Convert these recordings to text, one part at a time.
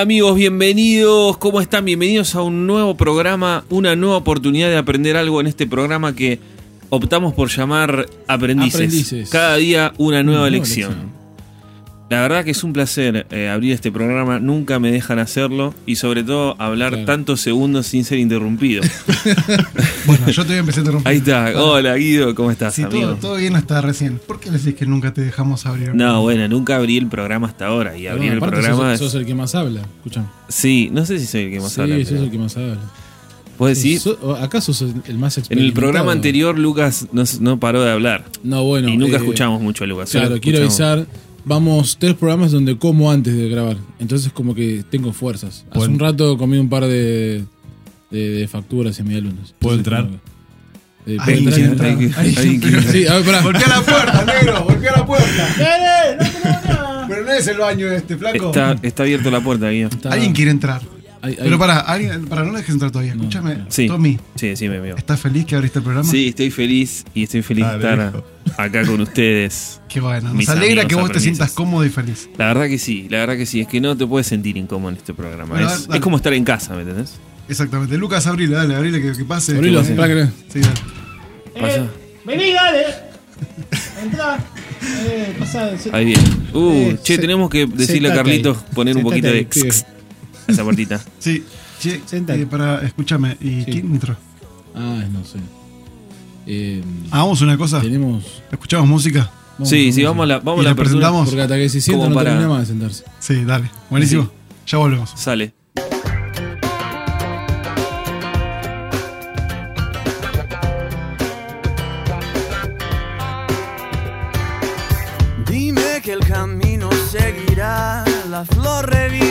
Hola, amigos, bienvenidos. ¿Cómo están? Bienvenidos a un nuevo programa, una nueva oportunidad de aprender algo en este programa que optamos por llamar Aprendices. Aprendices. Cada día una nueva nueva lección. lección. La verdad que es un placer eh, abrir este programa, nunca me dejan hacerlo y sobre todo hablar Claro. tantos segundos sin ser interrumpido. Bueno, yo te voy a empezar a interrumpir. Ahí está. Hola Guido, ¿cómo estás, Sí, amigo? todo, todo bien hasta recién. ¿Por qué decís que nunca te dejamos abrir? No, bueno, nunca abrí el programa hasta ahora y abrir Bueno, el programa sos, sos el que más habla. Escuchame. Sí, no sé si soy el que más sí, habla. sos pero- el que más habla. ¿Vos decís? So- acá sos el, más En el programa anterior Lucas no, no paró de hablar. No, bueno. y nunca eh, escuchamos mucho a Lucas. Claro, quiero avisar. Vamos tres programas donde como antes de grabar. Entonces, como que tengo fuerzas. Hace un rato comí un par de, de, de facturas y medialunas. ¿Puedo entrar? eh, Sí, a ver, pará. Golpea la puerta, negro, golpea la puerta. Pero no es el baño este, flaco. Está, está abierta la puerta. Está- Alguien quiere entrar. Hay- hay- Pero para, alguien, para no dejes entrar todavía. No, Escúchame, no. Sí. Tommy, Sí, sí, me veo. ¿estás feliz que abriste el programa? Sí, estoy feliz y estoy feliz de estar acá con ustedes. Qué bueno. Nos alegra que vos te sientas cómodo y feliz. La verdad que sí, la verdad que sí. Es que no te puedes sentir incómodo en este programa. Bueno, es, dale. es como estar en casa, ¿me entendés? Exactamente. Lucas, abrile, dale, abrile que, que pase. Abrilo, Sí, dale. Pasa. Vení, dale. Entrá. Eh, pasá. se- Ahí bien. Uh, Eh, che, se- tenemos que decirle a Carlitos poner un poquito de esa puertita. Sí. Sentate. eh, para, escúchame, ¿y Sí. quién entró? Ah, no sé. Eh, Hagamos una cosa. tenemos. ¿Escuchamos música? sí, sí, vamos a la, vamos ¿Y a la la apertura. presentamos? Porque hasta que se sienta Como no para- termina más de sentarse. Sí, dale. Buenísimo. Sí. Ya volvemos. Sale. Dime que el camino seguirá, la flor revivirá,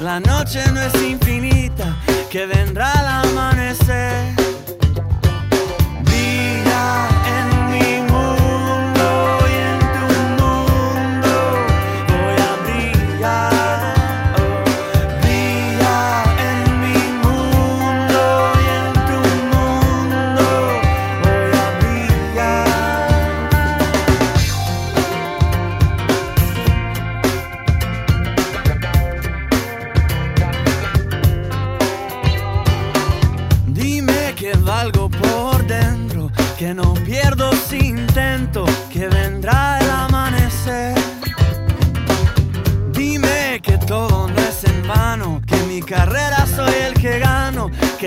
la noche no es infinita, que vendrá el amanecer.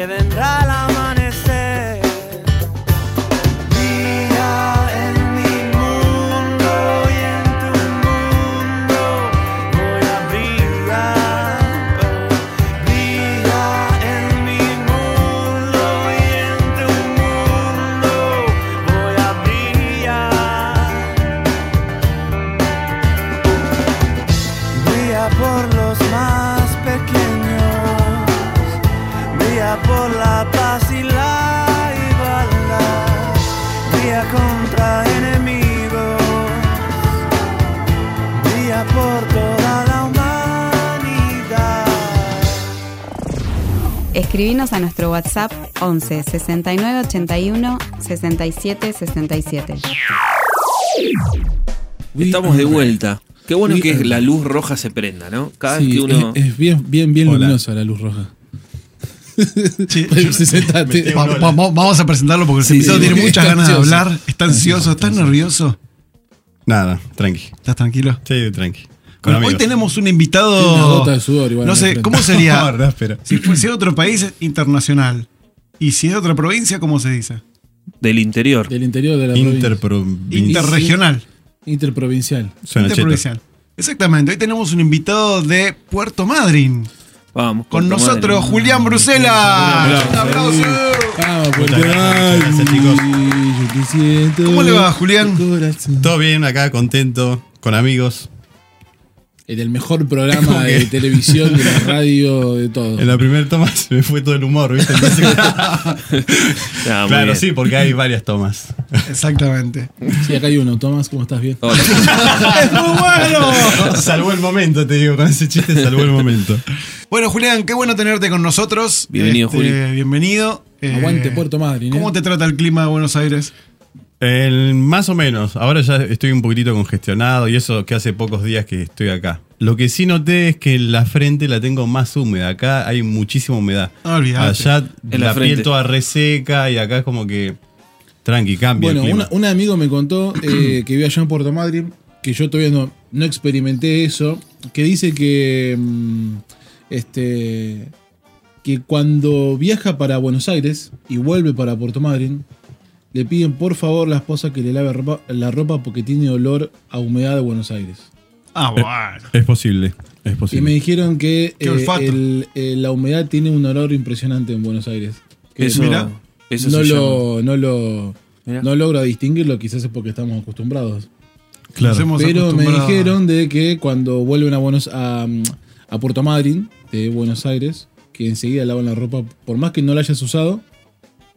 Vendrá el por la paz y la igualdad, brilla contra enemigos, brilla por toda la humanidad. Escribinos a nuestro WhatsApp 11 69 81 67 67. Estamos de vuelta. Qué bueno que la luz roja se prenda, ¿no? Cada vez Sí, que uno. es, es bien, bien, bien Hola. luminosa la luz roja. Sí, Sí, sentate. Va- va- va- vamos a presentarlo porque Sí, el invitado sí, tiene muchas ganas de hablar. Está ansioso, está nervioso. Nada, tranqui. ¿Estás tranquilo? Sí, tranqui. Bueno, hoy tenemos un invitado. gota de sudor igual No sé. ¿cómo No, sería? Si fuese de otro país, internacional. Y si es de otra provincia, ¿cómo se dice? Del interior. Del interior de la. Interregional. Interprovincial. Suena cheto. Interprovincial. Exactamente. Hoy tenemos un invitado de Puerto Madryn. Vamos. Con nosotros. Julián Brusela. Un aplauso. Vamos, gracias, chicos. ¿Cómo le va, Julián? Todo bien acá, contento, con amigos. En el mejor programa de televisión, de la radio, de todo. En la primera toma se me fue todo el humor, ¿viste? Entonces- Ah, claro, sí, porque hay varias tomas. Exactamente. Sí, acá hay uno. Tomás, ¿cómo estás? Bien. Hola. ¡Es muy bueno! salvó el momento, te digo, con ese chiste salvó el momento. Bueno, Julián, qué bueno tenerte con nosotros. Bienvenido, Este, Juli. Bienvenido. Eh, Aguante Puerto Madryn. ¿eh? ¿Cómo te trata el clima de Buenos Aires? El- más o menos. Ahora ya estoy un poquitito congestionado y eso que hace pocos días que estoy acá. Lo que sí noté es que la frente la tengo más húmeda. Acá hay muchísima humedad. No olvidate. Allá En la piel toda reseca y acá es como que tranqui, cambia. el Bueno, clima. una- un amigo me contó eh, que vive allá en Puerto Madryn, que yo todavía no, no experimenté eso, que dice que mm, este que cuando viaja para Buenos Aires y vuelve para Puerto Madryn, le piden por favor la esposa que le lave ropa- la ropa porque tiene olor a humedad de Buenos Aires. Ah, bueno. Es posible, es Y me posible. dijeron que eh, el- eh, la humedad tiene un olor impresionante en Buenos Aires. Que Eso, Mirá. eso no, lo, no lo Mirá. no logro distinguirlo, quizás es porque estamos acostumbrados. Claro. Pero me dijeron de que cuando vuelven a Buenos a, a Puerto Madryn de Buenos Aires, que enseguida lavan la ropa, por más que no la hayas usado,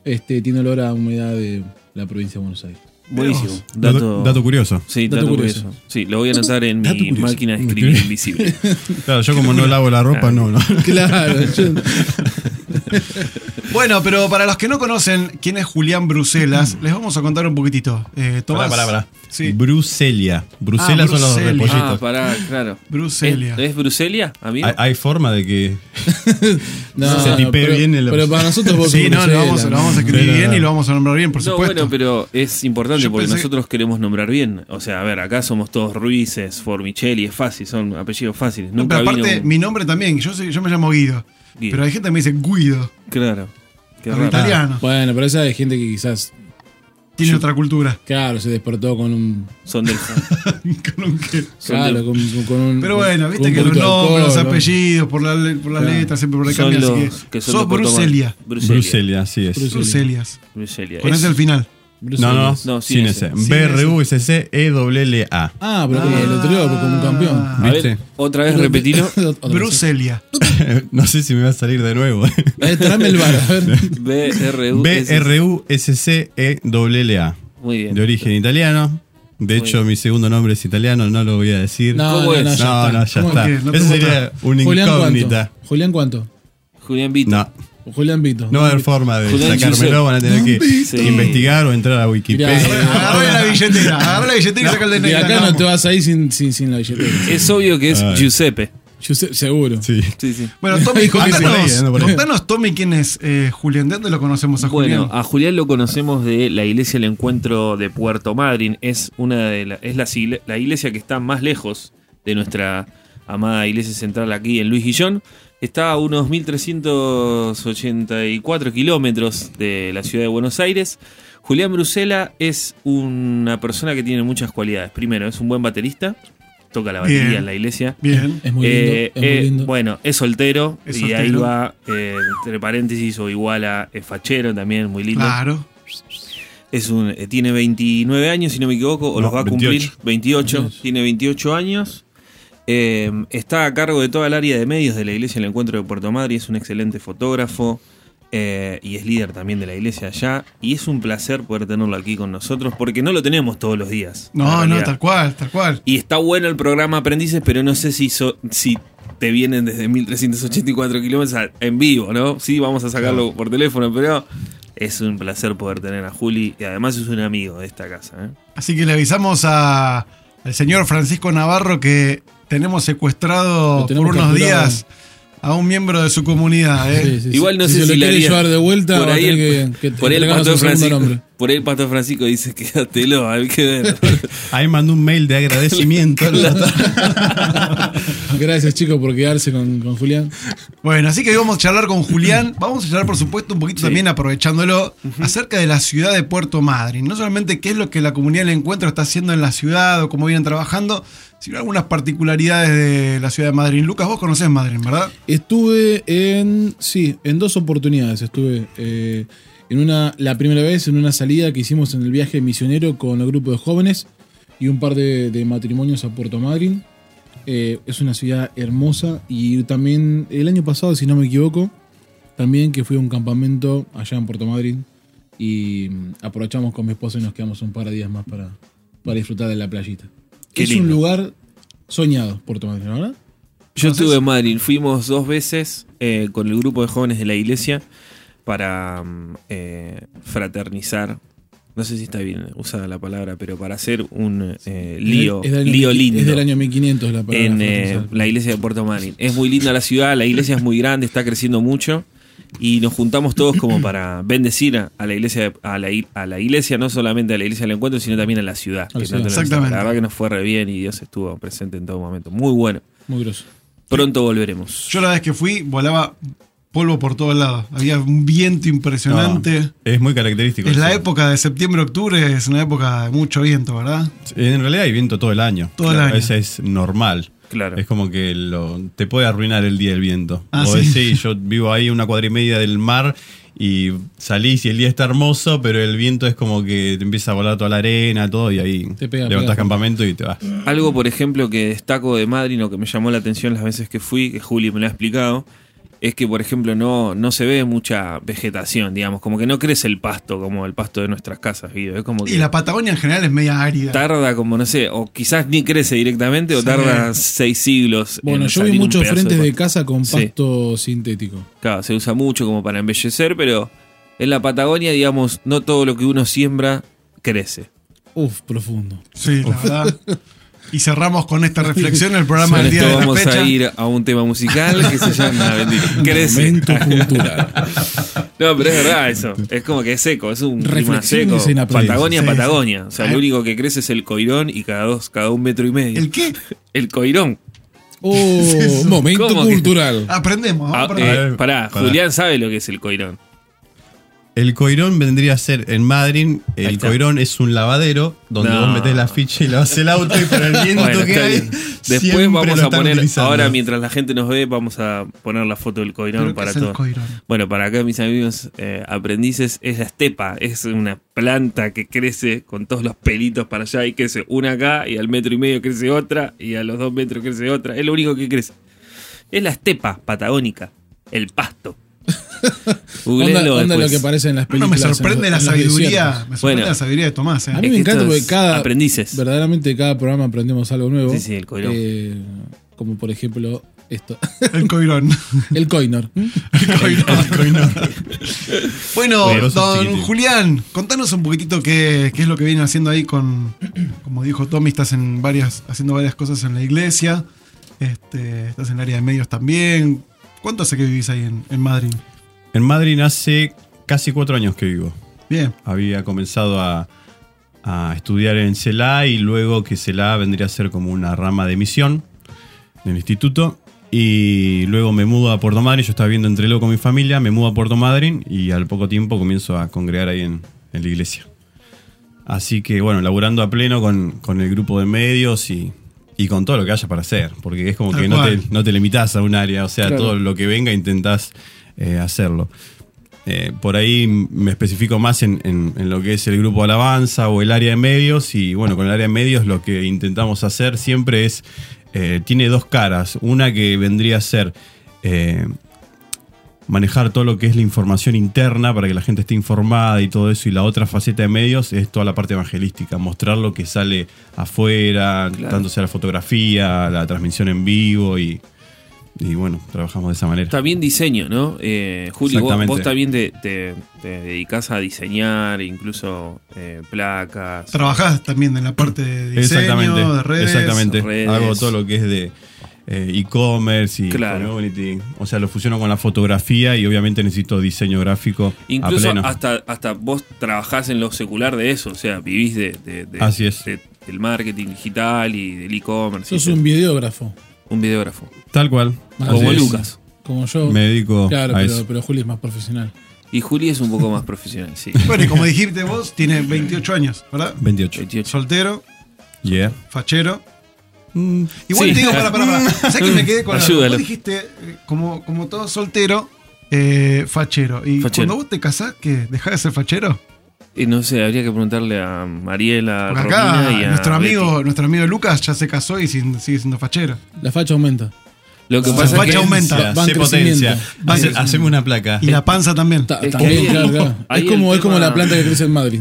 este tiene olor a humedad de la provincia de Buenos Aires. Buenísimo. Dato, curioso. Sí, dato dato, curioso. curioso. Sí, lo voy a anotar en Dato mi curioso. máquina de escribir invisible. Claro, yo como no lavo la ropa, no, no. Claro, yo- Bueno, pero para los que no conocen quién es Julián Bruselas, les vamos a contar un poquitito. Eh, Tomás. Pará, pará, pará. Sí. Bruselia. Ah, son los Bruselia. repollitos. ah, pará, claro. Bruselia. ¿Es, es Bruselia, amigo? ¿Hay, hay forma de que no, Se tipee pero, bien el- pero para nosotros vos Sí, sos no, lo Bruselas, vamos, lo ¿no? vamos a escribir Pero- bien y lo vamos a nombrar bien, por no, supuesto. bueno, pero es importante Yo porque pensé- nosotros queremos nombrar bien. O sea, a ver, acá somos todos Ruices, Formicelli, es fácil, son apellidos fáciles. No, Nunca pero aparte, vino un- mi nombre también, yo, soy- yo me llamo Guido. Guido. Pero hay gente que me dice Guido, Claro. Los italianos. Bueno, pero esa es gente que quizás, Tiene otra cultura. claro, se despertó con un... Son del. Con un qué. son Claro, del- con, con un... Pero bueno, viste que los nombres, los apellidos, por, la por las Claro. letras, siempre por ahí son cambia. los Así que, que son sos Bruselia. Bruselia. Bruselia, así es. Bruselia. Bruselias. Bruselia. Con Es- ese al final. No, no, No, sin B-R-U-S-C-E-L-L-A. Ah, pero como el anterior, como un campeón. Ah, ¿Viste? otra vez repetilo. Bruselia. no sé si me va a salir de nuevo. Eh, tráeme el bar, a ver. B R U S- B-R-U-S-C-E-L-L-A. Muy bien. De origen italiano. De hecho, mi segundo nombre es italiano, no lo voy a decir. No, ¿Cómo no, es? no, ya no, está. no, ya ¿Cómo está. que no te Eso puedo sería una incógnita. Julián cuánto? Julián Vito. No, Julián Vito. no va a haber forma de Julián sacármelo, Giuseppe. van a tener que Sí. investigar o entrar a Wikipedia. Agarra la billetera, agarra la billetera y saca el DNI. Y acá no te vas a ir sin, sin, sin la billetera. Es obvio que es. Giuseppe. Sé- seguro. Sí. Sí, sí. Bueno, Tommy, Dijo que contanos, ahí. contanos, Tommy, quién es eh, Julián. ¿De dónde lo conocemos a Bueno, Julián? a Julián lo conocemos de la iglesia del encuentro de Puerto Madryn. Es una de la, es la, la iglesia que está más lejos de nuestra amada iglesia central aquí en Luis Guillón. Está a unos 1384 kilómetros de la ciudad de Buenos Aires. Julián Brusela es una persona que tiene muchas cualidades. Primero, es un buen baterista. Toca la batería Bien. en la iglesia. Bien. Es muy lindo. Eh, es muy eh. Bueno, es soltero. Es y soltero. ahí va, eh, entre paréntesis, o igual a es fachero también, muy lindo. Claro. Es un, eh, tiene 29 años, si no me equivoco, o No, los va a cumplir. 28. 28. 28. Tiene 28 años. Eh, está a cargo de toda el área de medios de la iglesia del encuentro de Puerto Madryn. Es un excelente fotógrafo. eh, y es líder también de la iglesia allá. Y es un placer poder tenerlo aquí con nosotros porque no lo tenemos todos los días. No, no, tal cual, tal cual. Y está bueno el programa Aprendices, pero no sé si, so- si te vienen desde 1384 kilómetros en vivo, ¿no? Sí, vamos a sacarlo por teléfono, pero es un placer poder tener a Juli y además es un amigo de esta casa. ¿eh? Así que le avisamos a, al señor Francisco Navarro que tenemos secuestrado tenemos por unos capturado. días a un miembro de su comunidad. ¿eh? Sí, sí, sí. Igual no si sé se si lo le quiere haría- llevar de vuelta, por ahí, el, que- que por ahí el pastor Francisco. Por ahí el pastor Francisco dice quédatelo, hay que ver. Ahí mandó un mail de agradecimiento. Gracias, chicos, por quedarse con, con Julián. Bueno, así que hoy vamos a charlar con Julián. Vamos a charlar, por supuesto, un poquito también aprovechándolo, acerca de la ciudad de Puerto Madryn. No solamente qué es lo que la comunidad del encuentro está haciendo en la ciudad o cómo vienen trabajando, sino algunas particularidades de la ciudad de Madryn. Lucas, vos conocés Madryn, ¿verdad? Estuve en. Sí, en dos oportunidades. Estuve eh, en una. La primera vez en una salida que hicimos en el viaje misionero con el grupo de jóvenes y un par de, de matrimonios a Puerto Madryn. Eh, es una ciudad hermosa y también el año pasado, si no me equivoco, también que fui a un campamento allá en Puerto Madryn y mm, aprovechamos con mi esposa y nos quedamos un par de días más para, para disfrutar de la playita. Qué es un lugar soñado, Puerto Madryn, ¿verdad? Yo estuve en Madrid, fuimos dos veces eh, con el grupo de jóvenes de la iglesia para mm, eh, fraternizar. No sé si está bien usada la palabra, pero para hacer un eh, lío, Es del año lío lindo. Es del año 1500 la palabra. en eh, la iglesia de Puerto Madryn. Es muy linda la ciudad, la iglesia es muy grande, está creciendo mucho y nos juntamos todos como para bendecir a, a la iglesia a la, i- a la iglesia, no solamente a la iglesia del encuentro, sino también a la ciudad. Que no Exactamente. La verdad que nos fue re bien y Dios estuvo presente en todo momento. Muy bueno. Muy grosso. Pronto volveremos. Yo la vez que fui, volaba polvo por todos lados. Había un viento impresionante. No, es muy característico. Es la época de septiembre-octubre, es una época de mucho viento, ¿verdad? En realidad hay viento todo el año. Todo el año. Ese es normal. Claro. Es como que lo, te puede arruinar el día el viento. Ah, Vos ¿sí? yo vivo ahí una cuadra y media del mar y salís y el día está hermoso, pero el viento es como que te empieza a volar toda la arena, todo, y ahí Te pega, levantás pega. campamento y te vas. Algo, por ejemplo, que destaco de Madrid o que me llamó la atención las veces que fui, que Juli me lo ha explicado, es que, por ejemplo, no, no se ve mucha vegetación, digamos, como que no crece el pasto como el pasto de nuestras casas, Guido. Es como que Y la Patagonia en general es media árida. tarda como, no sé, o quizás ni crece directamente o Sí. tarda seis siglos. Bueno, en yo vi muchos frentes de casa con Sí. pasto sintético. Claro, se usa mucho como para embellecer, pero en la Patagonia, digamos, no todo lo que uno siembra crece. Uf, profundo. Sí, la verdad. Y cerramos con esta reflexión el programa del día de la vamos fecha. a ir a un tema musical que se llama Crece. Momento cultural. No, pero es verdad eso. Es como que es seco, es un clima seco. Patagonia, Sí. Patagonia. O sea, Ah. lo único que crece es el coirón y cada dos, cada un metro y medio. ¿El qué? El coirón. Oh, eso? momento ¿Cómo que- cultural. Aprendemos, vamos Ah, eh, pará, pará. Julián sabe lo que es el coirón. El coirón vendría a ser en Madrid. El coirón es un lavadero donde No. vos metés la ficha y lavas el auto y por el viento Bueno, que está hay. bien. Después vamos lo a poner, utilizando. ahora mientras la gente nos ve, vamos a poner la foto del coirón ¿Pero qué para es el todos. coirón? Bueno, para acá mis amigos eh, aprendices, es la estepa, es una planta que crece con todos los pelitos para allá y crece una acá y al metro y medio crece otra y a los dos metros crece otra, es lo único que crece. Es la estepa patagónica, el pasto. Onda, onda lo que aparece en las No, me en sorprende los- la en sabiduría. desiertos. Me sorprende Bueno. la sabiduría de Tomás, ¿eh? A mí Es me encanta porque cada. aprendices. Verdaderamente cada programa aprendemos algo nuevo. Sí, sí, el coirón. Eh, como por ejemplo esto. El coirón. El coinor. El coirón. Bueno, don. Julián, contanos un poquitito qué, qué es lo que vienen haciendo ahí con, como dijo Tommy, estás en varias, haciendo varias cosas en la iglesia, este, estás en el área de medios también. ¿Cuánto hace que vivís ahí en, en Madrid? En Madrid hace casi cuatro años que vivo. Bien, Había comenzado a, a estudiar en CELA y luego que CELA vendría a ser como una rama de misión del instituto. Y luego me mudo a Puerto Madryn. Yo estaba viviendo en Trelew con mi familia. Me mudo a Puerto Madryn y al poco tiempo comienzo a congregar ahí en, en la iglesia. Así que bueno, laburando a pleno con, con el grupo de medios y, y con todo lo que haya para hacer. Porque es como Tal que no te, cual. no te limitás a un área. O sea, Claro. todo lo que venga intentás eh, hacerlo. Eh, por ahí me especifico más en, en- en lo que es el grupo Alabanza o el área de medios. Y bueno, con el área de medios lo que intentamos hacer siempre es, eh, tiene dos caras. Una que vendría a ser eh, manejar todo lo que es la información interna para que la gente esté informada y todo eso. Y la otra faceta de medios es toda la parte evangelística, mostrar lo que sale afuera, Claro. tanto sea la fotografía, la transmisión en vivo y, y bueno, trabajamos de esa manera. También diseño, ¿no? Eh, Juli, vos, también te, te- te dedicás a diseñar, incluso eh, placas. Trabajás también en la parte de diseño, exactamente, de redes. exactamente. redes. Hago todo lo que es de eh, e-commerce y Claro. community. O sea, lo fusiono con la fotografía y obviamente necesito diseño gráfico a Incluso pleno. hasta, hasta vos trabajás en lo secular de eso, o sea, vivís de, de- de- Así es. de- del marketing digital y del e-commerce. Sos un de- videógrafo, un videógrafo. Tal cual. Como Así es. Lucas. como yo. Me dedico Claro, a pero, eso. pero Juli es más profesional. Y Juli es un poco más profesional, sí. Bueno, y como dijiste vos, tiene 28 años, ¿verdad? 28. 28. Soltero, Yeah. fachero. Mm, Igual Sí. te digo, para, para, para. ¿Sabes que me quedé con algo? Ayúdalo. Vos dijiste, eh, como, como todo soltero, eh, fachero. Y Fachero. cuando vos te casás, ¿qué? ¿Dejás de ser fachero? Y no sé, habría que preguntarle a Mariela, a Porque acá Romina y a nuestro amigo, Betty. nuestro amigo Lucas ya se casó y sin- sigue siendo fachero. La facha aumenta. Lo que La pasa es facha que aumenta. Potencia, Va en sé potencia. crecimiento. Hace- Va en- Haceme una placa. Y la panza también. Ta- Es también, que- claro, claro. ahí Es como, es como tema- la planta que crece en Madrid.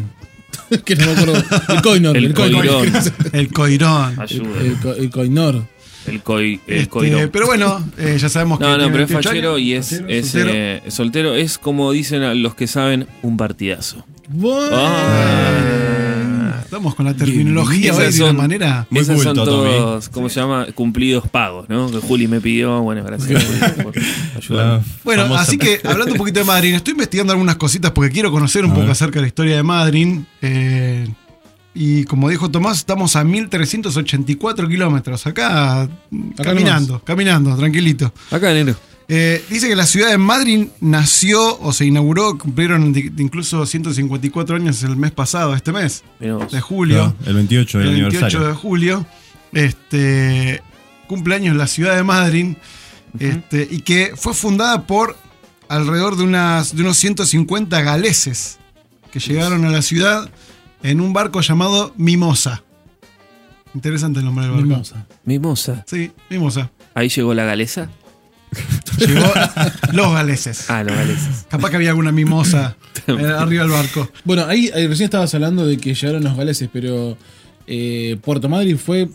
que no me acuerdo. El coinor. El El, coinor. coirón. El coirón. ayuda. el co- el coinor. El, coi, el Este, coirón. pero bueno, eh, ya sabemos que. No, no, tiene pero es 28 fachero años. y es, Fachero, es, soltero. eh, soltero. Es como dicen a los que saben, un partidazo. Bueno. Ah, Estamos con la terminología hoy de son- una manera. Muy Esas son culto, todos, ¿cómo se llama? Cumplidos pagos, ¿no? Que Juli me pidió. Bueno, gracias Juli, por ayudarme. Bueno, así que hablando un poquito de Madrid, estoy investigando algunas cositas porque quiero conocer un A poco ver. acerca de la historia de Madrid. eh, y como dijo Tomás, estamos a 1384 kilómetros. Acá, caminando, caminando, tranquilito. Acá, negro. Eh, dice que la ciudad de Madrid nació o se inauguró, cumplieron de- de incluso 154 años el mes pasado, este mes, de julio. Claro, el 28 del el 28 aniversario. de julio. Este cumpleaños la ciudad de Madrid. este, y que fue fundada por alrededor de, unas, de unos 150 galeses que llegaron a la ciudad en un barco llamado Mimosa. Interesante el nombre del barco. Mimosa. Mimosa. Sí, Mimosa. Ahí llegó la galesa. Llegó los galeses. Ah, los galeses. Capaz que había alguna mimosa eh, arriba del barco. Bueno, ahí, ahí recién estabas hablando de que llegaron los galeses, pero eh, Puerto Madryn fue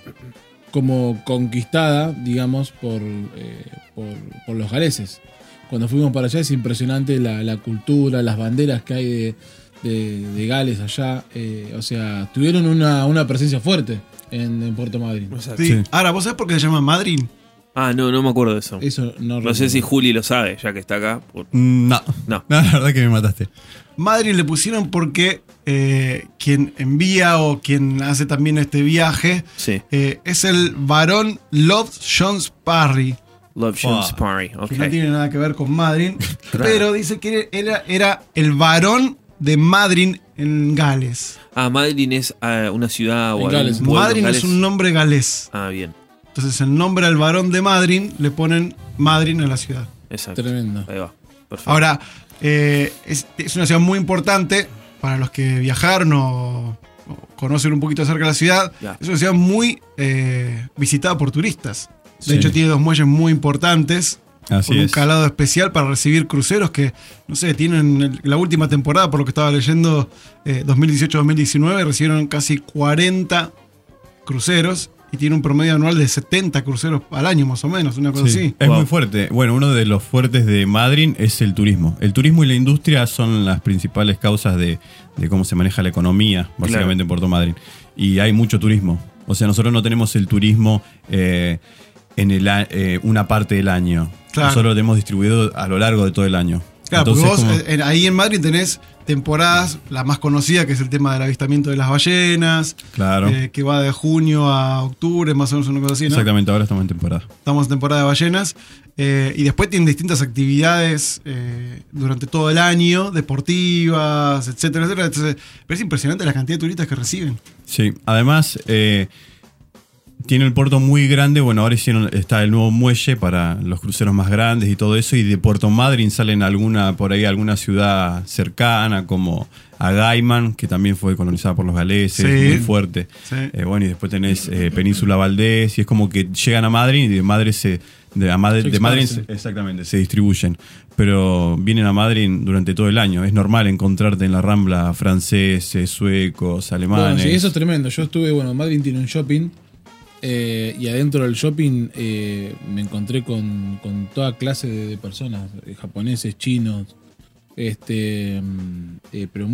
como conquistada, digamos, por, eh, por, por los galeses. Cuando fuimos para allá es impresionante la, la cultura, las banderas que hay de, de- de Gales allá. eh, o sea, tuvieron una, una presencia fuerte en, en Puerto Madryn. Sí. Sí. Ahora, ¿vos sabés por qué se llama Madrid? Ah, no, no me acuerdo de eso. Eso no No sé si Juli lo sabe, ya que está acá. por- No. No. No, la verdad que me mataste. Madrid le pusieron porque eh, quien envía o quien hace también este viaje Sí. eh, es el varón Love Jones Parry, Love Jones Ah. Party. Ok. que no tiene nada que ver con Madrid, Claro. pero dice que era, era el varón de Madrid en Gales. Ah, Madrid es ah, una ciudad o En Gales. Madrid es un nombre galés. Ah, bien. Entonces, el nombre al varón de Madrid le ponen Madrid en la ciudad. Exacto. Tremendo. Ahí va. Perfecto. Ahora, eh, es, es una ciudad muy importante para los que viajaron o, o conocen un poquito acerca de la ciudad. Ya. Es una ciudad muy eh, visitada por turistas. De Sí. hecho, tiene dos muelles muy importantes. Así con un es. calado especial para recibir cruceros que, no sé, tienen el- la última temporada, por lo que estaba leyendo, eh, 2018-2019, recibieron casi 40 cruceros y tiene un promedio anual de 70 cruceros al año, más o menos, una cosa Sí, así. Es Wow. muy fuerte. Bueno, uno de los fuertes de Madrid es el turismo. El turismo y la industria son las principales causas de, de cómo se maneja la economía, básicamente Claro. en Puerto Madryn. Y hay mucho turismo. O sea, nosotros no tenemos el turismo eh, en el, a- eh, una parte del año. Claro. Nosotros lo tenemos distribuido a lo largo de todo el año. Claro, Entonces, porque vos como- eh, en- ahí en Madrid tenés temporadas, la más conocida que es el tema del avistamiento de las ballenas, Claro. eh, que va de junio a octubre, más o menos una cosa así, ¿no? Exactamente, ahora estamos en temporada. Estamos en temporada de ballenas. eh, y después tienen distintas actividades eh, durante todo el año, deportivas, etcétera, etcétera. Entonces, pero es impresionante la cantidad de turistas que reciben. Sí, además eh, tiene el puerto muy grande. Bueno, ahora hicieron, está el nuevo muelle para los cruceros más grandes y todo eso. Y de Puerto Madryn salen alguna, por ahí alguna ciudad cercana como Agaiman, que también fue colonizada por los galeses, Sí. muy fuerte. Sí. Eh, bueno, y después tenés eh, Península Valdés, y es como que llegan a Madrid y de Madrid se. De, a Madrid, Se de Madrid exactamente, se distribuyen. Pero vienen a Madrid durante todo el año. Es normal encontrarte en la rambla franceses, suecos, alemanes. Bueno, sí, eso es tremendo. Yo estuve, bueno, Madrid tiene un shopping eh, y adentro del shopping eh, me encontré con, con toda clase de, de personas, eh, japoneses, chinos. Este, mm, eh, pero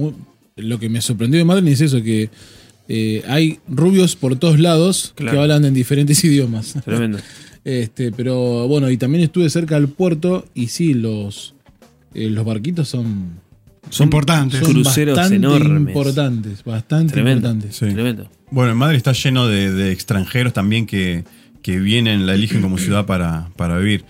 lo que me sorprendió de Madrid es eso, que eh, hay rubios por todos lados Claro. que hablan en diferentes idiomas. Tremendo. Este, pero bueno, y también estuve cerca del puerto y sí, los, eh, los barquitos son, Son importantes. son Cruceros bastante enormes. importantes, bastante Tremendo. importantes. Sí. Tremendo. Bueno, en Madrid está lleno de, de extranjeros también que, que vienen, la eligen como ciudad para, para vivir.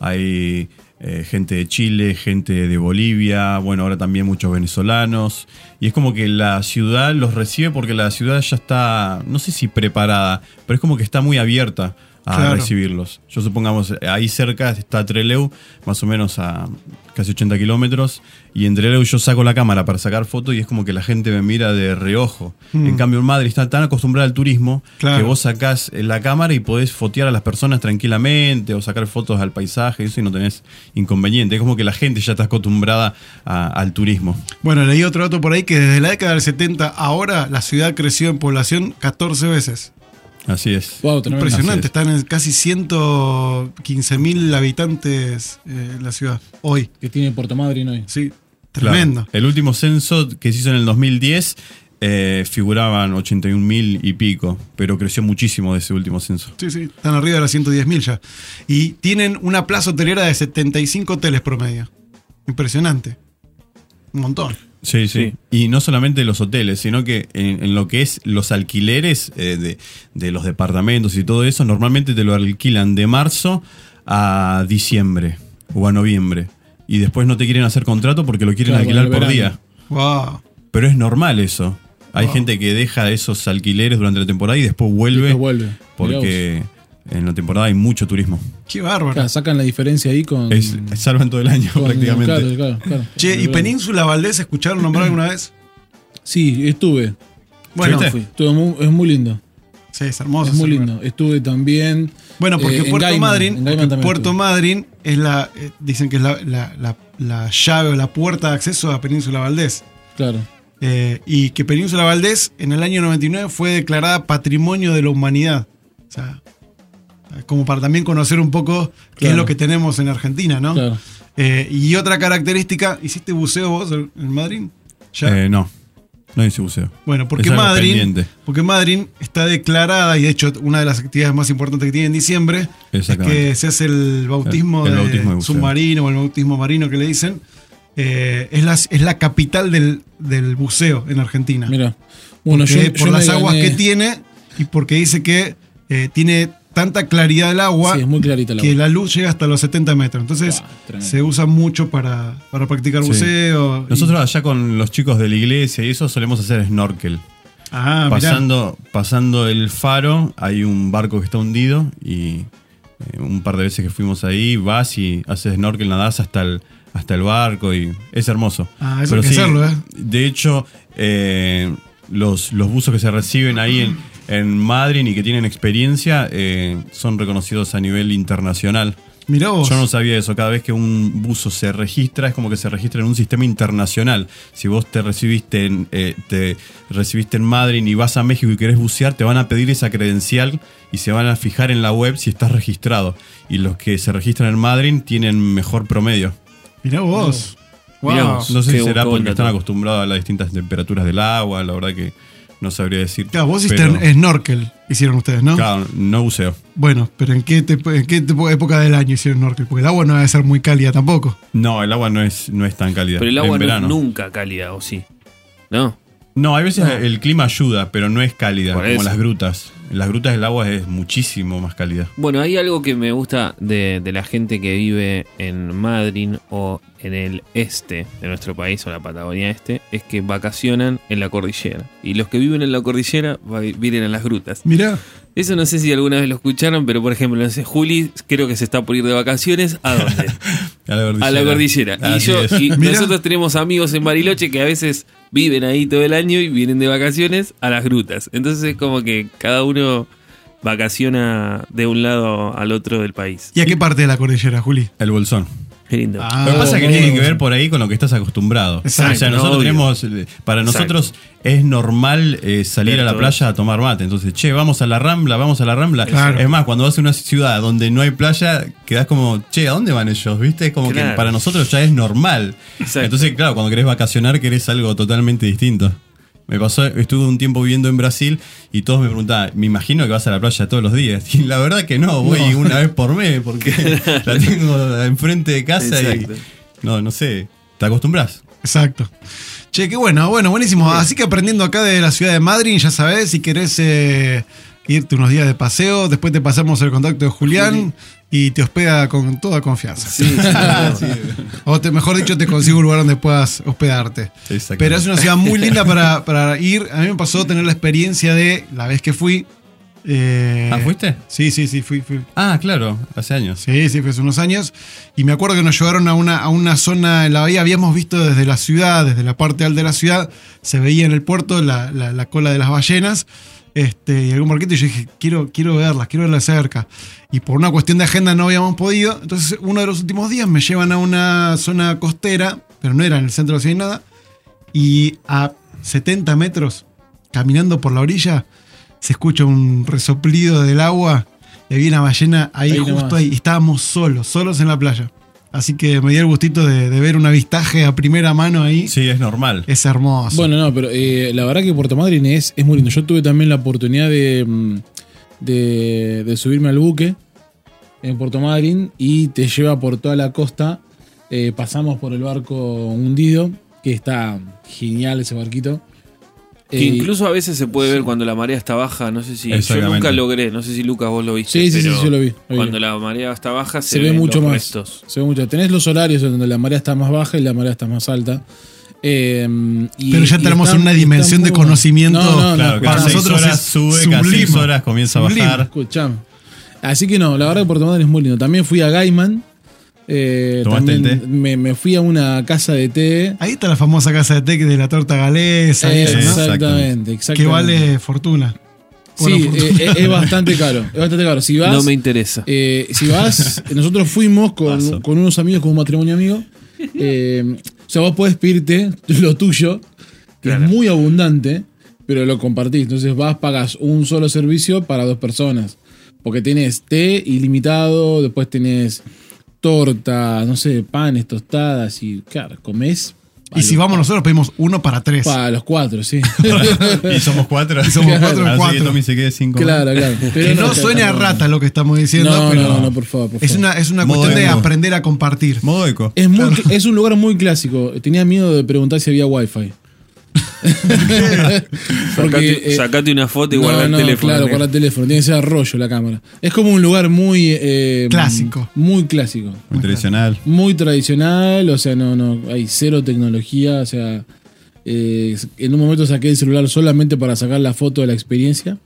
Hay eh, gente de Chile, gente de Bolivia, bueno, ahora también muchos venezolanos. Y es como que la ciudad los recibe porque la ciudad ya está, no sé si preparada, pero es como que está muy abierta a Claro. recibirlos. Yo supongamos, ahí cerca está Treleu, más o menos a casi 80 kilómetros, y en Treleu yo saco la cámara para sacar fotos y es como que la gente me mira de reojo. En cambio en Madrid está tan acostumbrada al turismo Claro. que vos sacás la cámara y podés fotear a las personas tranquilamente o sacar fotos al paisaje, eso y no tenés inconveniente. Es como que la gente ya está acostumbrada a- al turismo. Bueno, leí otro dato por ahí que desde la década del 70 ahora la ciudad creció en población 14 veces. Así es. Wow. Impresionante, Así es. están en casi 115 mil habitantes eh, en la ciudad hoy. Que tiene Puerto Madryn hoy. Sí, Claro. tremendo. El último censo que se hizo en el 2010 eh, figuraban 81 mil y pico, pero creció muchísimo de ese último censo. Sí, sí, están arriba de las 110 mil ya. Y tienen una plaza hotelera de 75 hoteles promedio. Impresionante. Un montón. Sí, sí, Sí. Y no solamente los hoteles, sino que en, en lo que es los alquileres eh, de, de los departamentos y todo eso, normalmente te lo alquilan de marzo a diciembre o a noviembre. Y después no te quieren hacer contrato porque lo quieren Claro, alquilar por día. Wow. Pero es normal eso. Hay Wow. gente que deja esos alquileres durante la temporada y después vuelve, Después vuelve. Porque en la temporada hay mucho turismo. Qué bárbaro. Claro, sacan la diferencia ahí con. Es, salvan todo el año con- prácticamente. claro, claro, claro. Che, ¿y Península Valdés escucharon nombrar alguna vez? Sí, estuve. Bueno, ¿Fuiste? Estuve muy- es muy lindo. sí, es hermoso. es muy lindo. lugar. Estuve también. Bueno, porque eh, Puerto Gaiman, Madryn, porque Puerto estuve. Madryn es la, eh, dicen que es la, la- la- la llave o la puerta de acceso a Península Valdés. Claro. Eh, y que Península Valdés en el año 99 fue declarada Patrimonio de la Humanidad. O sea, como para también conocer un poco qué Claro. es lo que tenemos en Argentina, ¿no? Claro. Eh, y otra característica, ¿hiciste buceo vos en Madrid? ¿Ya? Eh, no, no hice buceo. Bueno, porque Madrid, pendiente. porque Madrid está declarada, y de hecho una de las actividades más importantes que tiene en diciembre es que se hace el bautismo, El- el de bautismo de buceo. submarino o el bautismo marino que le dicen. Eh, es, la, es la capital del, del buceo en Argentina. Mira. Bueno, Porque yo, por yo las aguas gané- que tiene y porque dice que eh, tiene tanta claridad el agua Sí, es muy clarita el que agua. la luz llega hasta los 70 metros. Entonces se usa mucho para, para practicar Sí. buceo. y- Nosotros allá con los chicos de la iglesia y eso solemos hacer snorkel. ah, mirá. pasando, pasando el faro, hay un barco que está hundido y eh, un par de veces que fuimos ahí, vas y haces snorkel, nadás hasta el, hasta el barco y es hermoso. Ah, eso hay que hacerlo, ¿eh? De hecho, eh, los, los buzos que se reciben ahí en, en Madrid y que tienen experiencia eh, son reconocidos a nivel internacional. Mirá vos. Yo no sabía eso. Cada vez que un buzo se registra, es como que se registra en un sistema internacional. Si vos te recibiste en, eh, te recibiste en Madrid y vas a México y querés bucear, te van a pedir esa credencial y se van a fijar en la web si estás registrado. Y los que se registran en Madrid tienen mejor promedio. Mirá vos. Mirá Wow. vos. No sé Qué si será porque están acostumbrados a las distintas temperaturas del agua. La verdad que no sabría decir. Claro, vos hiciste Pero- snorkel, hicieron ustedes, ¿no? Claro, no buceo. Bueno, pero ¿en qué, te- en qué época del año hicieron snorkel? Porque el agua no debe ser muy cálida tampoco. No, el agua no es, no es tan cálida. Pero el En agua no es verano. nunca cálida, ¿o sí? ¿No? No, hay veces el clima ayuda, pero no es cálida, Por como eso. las grutas. En las grutas el agua es muchísimo más cálida. Bueno, hay algo que me gusta de, de la gente que vive en Madrid o en el este de nuestro país o la Patagonia este, es que vacacionan en la cordillera. Y los que viven en la cordillera vienen a las grutas. Mirá. Eso no sé si alguna vez lo escucharon, pero por ejemplo, no sé, Juli creo que se está por ir de vacaciones. ¿A dónde? A la cordillera. a la cordillera. Y, yo, y nosotros tenemos amigos en Bariloche que a veces viven ahí todo el año y vienen de vacaciones a las grutas. Entonces es como que cada uno vacaciona de un lado al otro del país. ¿Y a qué parte de la cordillera, Juli? El bolsón. Qué lindo. Ah, Lo que pasa es que tiene que ver por ahí con lo que estás acostumbrado. Exacto, o sea, nosotros obvio. tenemos, eh, para Exacto. nosotros es normal eh, salir a la playa a tomar mate. Entonces, che, vamos a la Rambla, vamos a la Rambla. Claro. Es más, cuando vas a una ciudad donde no hay playa, quedás como, che, ¿a dónde van ellos? ¿Viste? Es como Claro. que para nosotros ya es normal. Exacto. Entonces, claro, cuando querés vacacionar, querés algo totalmente distinto. Me pasó, estuve un tiempo viviendo en Brasil y todos me preguntaban, me imagino que vas a la playa todos los días. Y la verdad que no, voy una vez por mes porque la tengo enfrente de casa Exacto. y. No, no sé. ¿Te acostumbras? Exacto. Che, qué bueno, bueno, buenísimo. Así que aprendiendo acá de la ciudad de Madrid, ya sabes, si querés eh, irte unos días de paseo, después te pasamos el contacto de Julián y te hospeda con toda confianza. Sí, sí, no. O te, mejor dicho, te consigo un lugar donde puedas hospedarte. Pero es una ciudad muy linda para, para ir. A mí me pasó tener la experiencia de la vez que fui. eh, ¿Ah, fuiste? Sí, sí, sí, fui, fui. Ah, claro, hace años. Sí, sí, fue hace unos años. Y me acuerdo que nos llevaron a una, a una zona en la bahía. Habíamos visto desde la ciudad, desde la parte alta de la ciudad, se veía en el puerto la, la- la cola de las ballenas. Este, y algún barquito. Y yo dije, quiero, quiero verlas, quiero verlas cerca. Y por una cuestión de agenda no habíamos podido. Entonces, uno de los últimos días me llevan a una zona costera, pero no era en el centro de la ciudad ni nada. Y a 70 metros, caminando por la orilla, se escucha un resoplido del agua. Y había una ballena ahí, Ahí justo nomás. ahí. Y estábamos solos, solos en la playa. Así que me dio el gustito de, de ver un avistaje a primera mano ahí. Sí, es normal. Es hermoso. Bueno, no, pero eh, la verdad que Puerto Madryn es, es muy lindo. Yo tuve también la oportunidad de, mm, de, de subirme al buque en Puerto Madryn y te lleva por toda la costa. Eh, pasamos por el barco hundido, que está genial ese barquito. Que Eh, incluso a veces se puede ver cuando la marea está baja. No sé si. Yo nunca logré. No sé si Lucas vos lo viste. Sí, sí, sí, yo lo vi, lo vi. Cuando la marea está baja se, se ve mucho los más. restos. Se ve mucho. Tenés los horarios donde la marea está más baja y la marea está más alta. Eh, y- Pero ya tenemos está- una dimensión de conocimiento. No, no, no, claro, para nosotros horas es sube, cada sublime. seis horas comienza Sublime. a bajar. Escuchame. Así que no, la verdad que Puerto Madryn es muy lindo. También fui a Gaiman. Eh, ¿Tomaste también el té? Me, me fui a una casa de té. Ahí está la famosa casa de té de la torta galesa y eso, ¿no? exactamente, exactamente. Que vale fortuna. Sí, Bueno, fortuna. eh, es, bastante caro. Es bastante caro. Si vas, No me interesa. eh, si vas, nosotros fuimos con, unos amigos, con un matrimonio amigo. Eh, o sea, vos podés pedirte lo tuyo, que Claro. es muy abundante, pero lo compartís. Entonces vas, pagas un solo servicio para dos personas. Porque tenés té ilimitado, después tenés torta, no sé, panes, tostadas y, claro, comés. y si vamos nosotros pedimos uno para tres. Para los cuatro, sí. Y somos cuatro. Y somos cuatro, Así cuatro. que Tommy se quede sin comer. claro, claro. Pero que no, suene a rata lo que estamos diciendo, No, pero no, no, por favor, por es favor. una, es una Modo cuestión de aprender a compartir. Modo eco. Es, muy, es un lugar muy clásico. Tenía miedo de preguntar si había wifi. Sacate, eh, sacate una foto y no, guarda el no, teléfono. Claro, guarda el teléfono. Tiene que ser rollo la cámara. Es como un lugar muy. eh, Clásico. Muy clásico. Muy tradicional. Muy tradicional. O sea, no, no. Hay cero tecnología. O sea. eh, en un momento saqué el celular solamente para sacar la foto de la experiencia.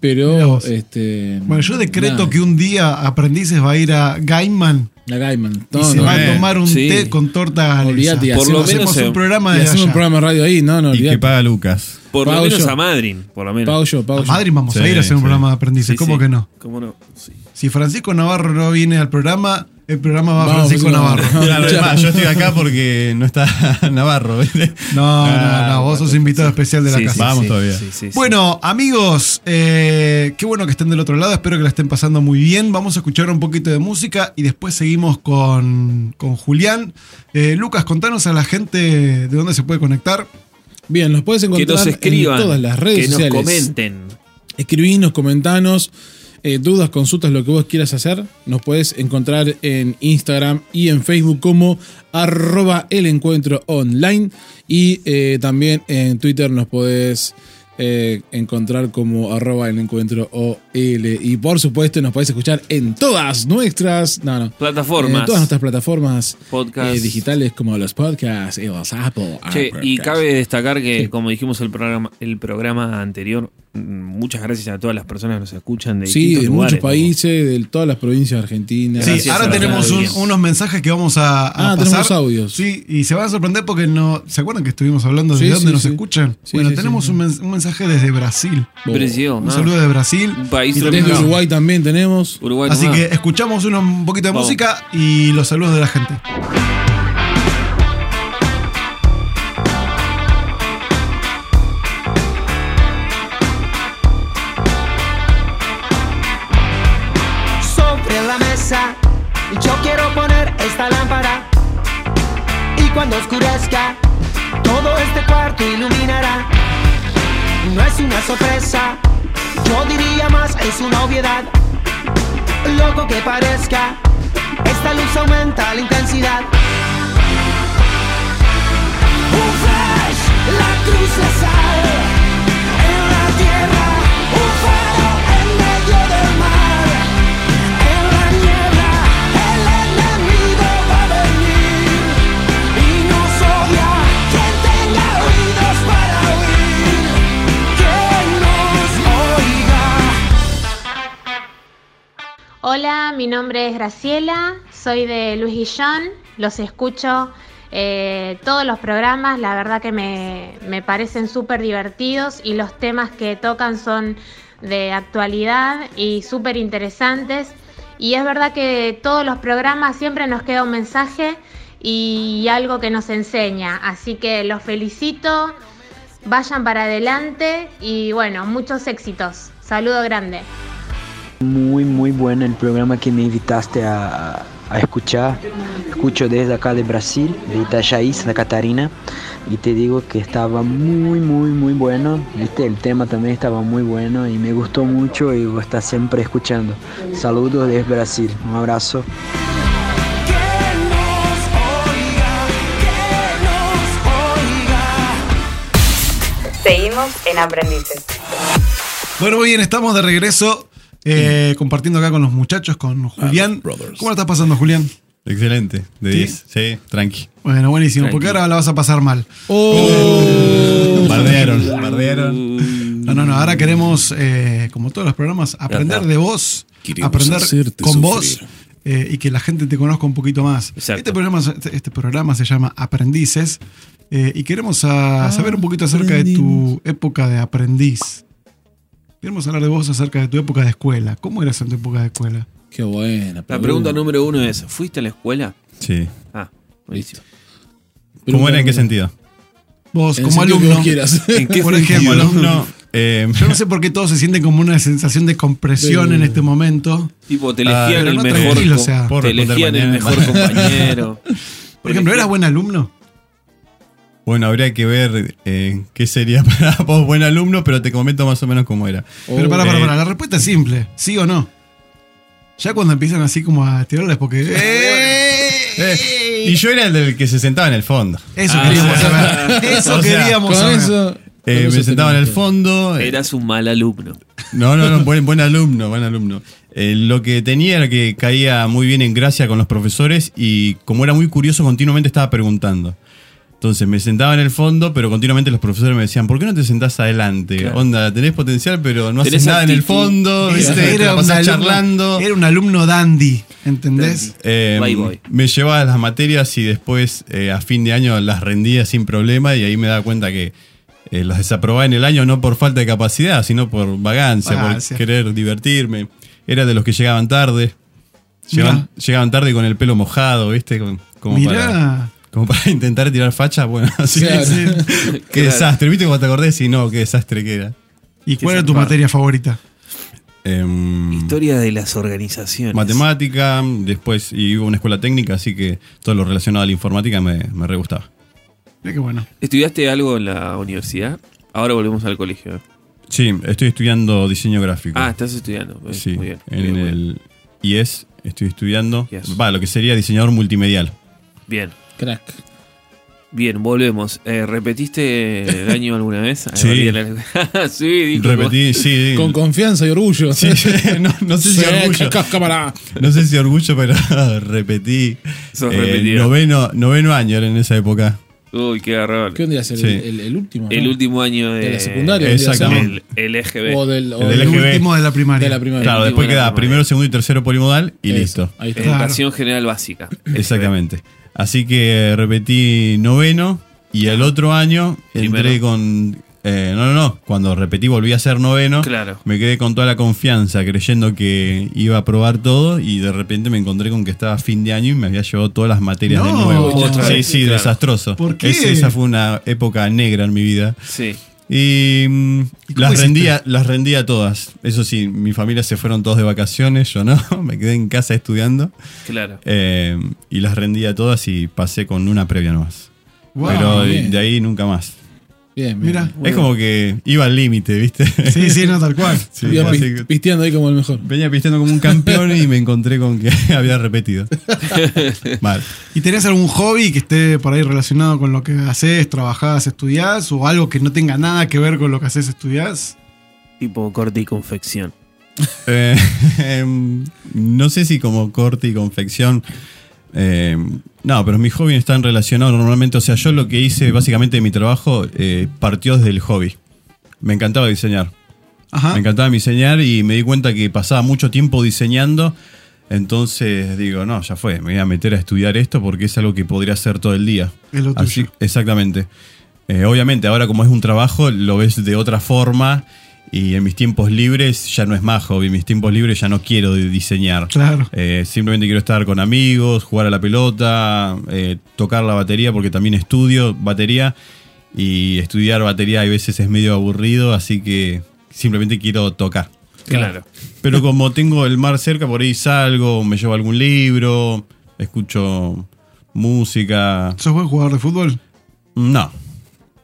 Pero. Este, Bueno, yo decreto nada, que un día aprendices va a ir a Gaiman La Gaiman. y No, se no, va a tomar un sí. té con torta. Olvídate, y Por lo hacemos menos, un programa y de hacemos allá. un programa de radio ahí. No, no, Y que paga Lucas. Por lo menos yo. a Madryn. Por lo menos. Pago yo, pago A. Madrid vamos a ir a hacer un programa de aprendices. Sí, ¿Cómo sí. que no? ¿Cómo no? Sí. Si Francisco Navarro no viene al programa, el programa va Vamos, Francisco Navarro. Claro, yo estoy acá porque no está Navarro. ¿viste? No, Ah, no, no, vos sos invitado especial de la Sí, casa. sí, Vamos sí, todavía. sí, sí, sí. Bueno, amigos, eh, qué bueno que estén del otro lado. Espero que la estén pasando muy bien. Vamos a escuchar un poquito de música y después seguimos con, con Julián. Eh, Lucas, contanos a la gente de dónde se puede conectar. Bien, los puedes que encontrar nos escriban. en todas las redes que nos sociales. comenten. Escribinos, comentanos, eh, dudas, consultas, lo que vos quieras hacer. Nos puedes encontrar en Instagram y en Facebook como arroba el encuentro online. Y eh, también en Twitter nos podés eh, encontrar como arroba el encuentro OL. Y por supuesto nos podés escuchar en todas nuestras no, no, Plataformas. en todas nuestras plataformas Podcast. eh, digitales como los podcasts y los Apple. Che, y cabe destacar que, como dijimos el programa, el programa anterior, muchas gracias a todas las personas que nos escuchan de Sí, de lugares, muchos países, de todas las provincias argentinas. Sí, Gracias ahora tenemos un- unos mensajes que vamos a, a Ah, pasar. tenemos audios. Sí, y se van a sorprender porque no. ¿Se acuerdan que estuvimos hablando de Sí, dónde sí, nos sí. escuchan? Sí, bueno, sí, tenemos sí. Un, mens- un mensaje desde Brasil. Brasil, Un ah, saludo de Brasil. Un país Y Desde. Uruguay también tenemos. Uruguay Así nomás. que escuchamos un poquito de Vamos. música y los saludos de la gente. Yo quiero poner esta lámpara. Y cuando oscurezca, todo este cuarto iluminará. No es una sorpresa, yo diría más es una obviedad. Loco que parezca, esta luz aumenta la intensidad. Un flash, la cruz la sal en la tierra, un faro en medio del mar. Hola, mi nombre es Graciela, soy de Luis Guillón, los escucho eh, todos los programas, la verdad que me, me parecen súper divertidos y los temas que tocan son de actualidad y súper interesantes. Y es verdad que todos los programas siempre nos queda un mensaje y algo que nos enseña, así que los felicito, vayan para adelante y bueno, muchos éxitos. Saludo grande. Muy, muy bueno el programa que me invitaste a, a escuchar. Escucho desde acá de Brasil, de Itajaí, Santa Catarina, y te digo que estaba muy, muy, muy bueno. ¿Viste? El tema también estaba muy bueno y me gustó mucho y voy a estar siempre escuchando. Saludos desde Brasil, un abrazo. Seguimos en Aprendices. Bueno, muy bien, estamos de regreso eh, compartiendo acá con los muchachos, con Julián. Brothers. ¿Cómo la estás pasando, Julián? Excelente, de ¿Sí? 10. Sí, tranqui. Bueno, buenísimo, porque ahora la vas a pasar mal. Oh. Bardearon, bardearon. No, no, no, ahora queremos, eh, como todos los programas, aprender de vos, Queremos aprender con sufrir. vos eh, y que la gente te conozca un poquito más. Exacto. Este programa, este, este programa se llama Aprendices eh, y queremos ah, saber un poquito acerca de tu época de aprendiz. Queremos hablar de vos acerca de tu época de escuela. ¿Cómo eras en tu época de escuela? Qué buena. La pregunta número uno es: ¿fuiste a la escuela? Sí. Ah, buenísimo. ¿Cómo era en qué sentido? Vos, En como alumno, vos quieras. ¿En qué por sentido? ejemplo, alumno, eh, yo no sé por qué todos se sienten como una sensación de compresión De- en este momento. Tipo, te Ah, elegían pero el no mejor. o sea. Te elegían el mejor compañero. Por ejemplo, ¿eras buen alumno? Bueno, habría que ver eh, qué sería para vos buen alumno, pero te comento más o menos cómo era. Pero para, para, Eh, para, la respuesta es simple, ¿sí o no? Ya cuando empiezan así como a tirarles porque... eh, y yo era el del que se sentaba en el fondo. Eso Ah, queríamos saber. Eso o sea, queríamos Con saber. eso. Eh, me sentaba en el fondo. eh, Eras un mal alumno. No, no, no, buen, buen alumno, buen alumno. Eh, lo que tenía era que caía muy bien en gracia con los profesores y como era muy curioso, continuamente estaba preguntando. Entonces me sentaba en el fondo, pero continuamente los profesores me decían, ¿por qué no te sentás adelante? Claro. El tenés potencial, pero no haces nada en el fondo, Era, ¿viste? Te era un alumno, charlando. era un alumno dandy, ¿entendés? Eh, Bye, boy. me llevaba las materias y después eh, a fin de año las rendía sin problema y ahí me daba cuenta que eh, las desaprobaba en el año no por falta de capacidad, sino por vagancia, Vagancia. por querer divertirme. Era de los que llegaban tarde. Llegaban, llegaban tarde con el pelo mojado, ¿viste? Con- como, para, Mirá. Como para intentar tirar facha. Bueno, así Claro. qué Claro. desastre. ¿Viste cuando te acordés? Y no, qué desastre que era. ¿Y cuál era tu materia favorita? Em, Historia de las organizaciones. matemática, después y iba a una escuela técnica, así que todo lo relacionado a la informática me, me re gustaba. Qué bueno. ¿Estudiaste algo en la universidad? Ahora volvemos al colegio. Sí, estoy estudiando diseño gráfico. Ah, estás estudiando. Pues, sí, Muy bien. en muy bien. el IES estoy estudiando. Yes. Va, lo que sería diseñador multimedial. Bien. Crack. Bien, volvemos. Eh, ¿Repetiste el año alguna vez? Sí. sí, dijo. Repetí, sí. Con confianza y orgullo. Sí, no, no sé si Sí, orgullo. cámara. No sé si orgullo, pero repetí. Sos Eh, noveno, noveno año era en esa época. Uy, qué agarrado. ¿Qué vendría a ser? Sí. El, el- el último. El ¿no? último año de, De la secundaria, Exactamente. El, el EGB. O del, o El El último de la primaria. de la primaria. Claro, después queda primaria. primero, segundo y tercero polimodal y Eso, listo. Ahí está. Claro. Educación general básica. Exactamente. Así que repetí noveno y el otro año entré Primero. con... eh, no, no, no. Cuando repetí volví a ser noveno. Claro. Me quedé con toda la confianza creyendo que iba a probar todo y de repente me encontré con que estaba fin de año y me había llevado todas las materias de No, nuevo. otra sí, vez, sí, claro. desastroso. ¿Por qué? Esa fue una época negra en mi vida. Sí. Y, mm, ¿Y cómo las, hiciste? rendía, las rendía todas. Eso sí, mi familia se fueron todos de vacaciones, yo no, me quedé en casa estudiando. Claro. Eh, y las rendía todas y pasé con una previa nomás. Wow, Pero de ahí nunca más. Bien, bien. Mira. Es como que iba al límite, ¿viste? Sí, sí, no, tal cual. Sí, Iba que pisteando ahí como el mejor. venía pisteando como un campeón y me encontré con que había repetido. Mal. ¿Y tenés algún hobby que esté por ahí relacionado con lo que haces, trabajás, estudiás? ¿O algo que no tenga nada que ver con lo que haces, estudiás? Tipo corte y confección. Eh, em, no sé si como corte y confección. Eh, no, pero mis hobbies están relacionados normalmente. O sea, yo lo que hice básicamente de mi trabajo eh, partió desde el hobby. Me encantaba diseñar. Ajá. Me encantaba diseñar y me di cuenta que pasaba mucho tiempo diseñando. Entonces digo, no, ya fue, me voy a meter a estudiar esto porque es algo que podría hacer todo el día. Es lo Así- exactamente. Eh, obviamente, ahora como es un trabajo, lo ves de otra forma y en mis tiempos libres ya no es más hobby. En mis tiempos libres ya no quiero diseñar. Claro. Eh, simplemente quiero estar con amigos, jugar a la pelota, eh, tocar la batería porque también estudio batería y estudiar batería a veces es medio aburrido, así que simplemente quiero tocar. Claro. Pero como tengo el mar cerca, por ahí salgo, me llevo algún libro, escucho música. ¿Sos buen jugador de fútbol? No.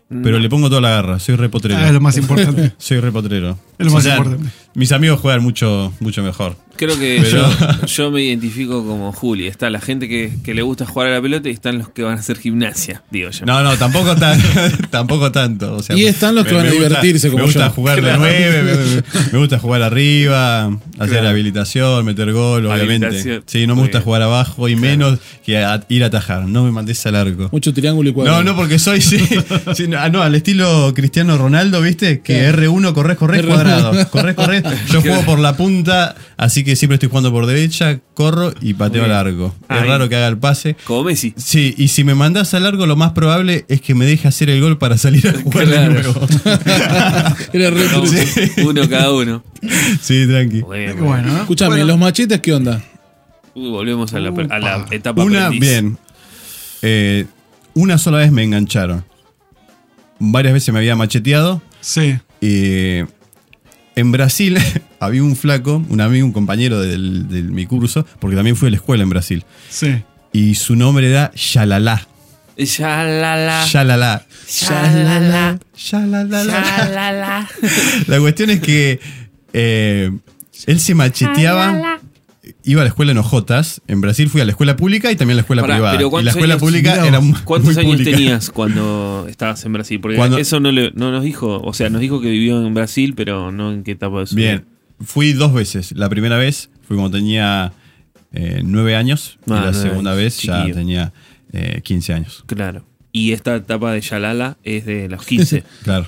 Pero le pongo toda la garra, soy repotrero. Ah, es lo más importante. Soy repotrero. Es lo más importante. Mis amigos juegan mucho, mucho mejor. Creo que Pero- yo, yo me identifico como Juli. Está la gente que, que le gusta jugar a la pelota y están los que van a hacer gimnasia, digo yo. No, no, tampoco, tan, tampoco tanto. O sea, Y están los que van a gusta- divertirse como Me gusta yo. jugar de nueve, me, gusta jugar arriba, hacer Claro. habilitación, meter gol, obviamente. Sí, no me gusta bien. jugar abajo y menos que a- ir a atajar. No me mandes al arco. Mucho triángulo y cuadrado. No, no, porque soy, sí, sí, no, ah, no, al estilo Cristiano Ronaldo, ¿viste? Que R1 corres, corres R1. cuadrado. Corres, corres. Yo juego por la punta, así que siempre estoy jugando por derecha, corro y pateo al Muy arco. Es raro que haga el pase. Como Messi. Sí, y si me mandás al largo, lo más probable es que me deje hacer el gol para salir a jugar Claro. de nuevo. Era re Sí. Uno cada uno. sí, tranqui. Bueno, ¿no? Escuchame, Bueno, ¿los machetes qué onda? Uy, volvemos a la, a la etapa Una, aprendiz. bien. Eh, una sola vez me engancharon. Varias veces me había macheteado. Sí. Eh, en Brasil había un flaco, un amigo, un compañero del- de mi curso, porque también fui a la escuela en Brasil. Sí. Y su nombre era Yalalá. Ya la la. Yalalá. Ya la cuestión es que eh, él se macheteaba. Iba a la escuela en Ojotas. En Brasil fui a la escuela pública y también a la escuela Pará, privada. pero Y la ¿cuántos escuela años- pública Mirá era muy ¿Cuántos años pública. tenías cuando estabas en Brasil? Porque Cuando- eso no, le- no nos dijo, o sea, nos dijo que vivió en Brasil, pero no en qué etapa de su vida. Bien, fui dos veces. La primera vez fui cuando tenía eh, nueve años. y Ah, la segunda años, vez ya tenía eh, 15 años. Claro. Y esta etapa de Yalala es de los 15. Claro.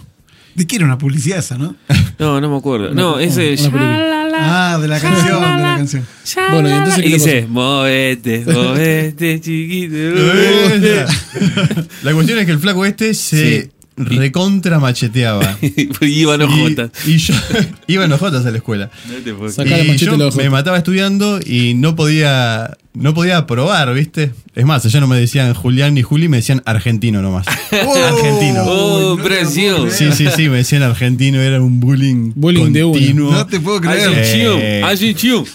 ¿De qué era una publicidad esa, no? No, no me acuerdo. No, ese una película. Ah, de la canción, de la canción. Bueno, y entonces Y ¿qué le dice, movete, movete, chiquito. movete". La cuestión es que el flaco este se Sí. Recontra macheteaba. y iban ojotas. Y, y yo iba en ojotas a la escuela. No te y yo me mataba estudiando y no podía no podía probar, ¿viste? Es más, allá no me decían Julián ni Juli, me decían argentino nomás. argentino. Oh, no. Sí, sí, sí, me decían argentino, era un bullying, Bullying de continuo. No te puedo creer. Eh. Allí, chiu.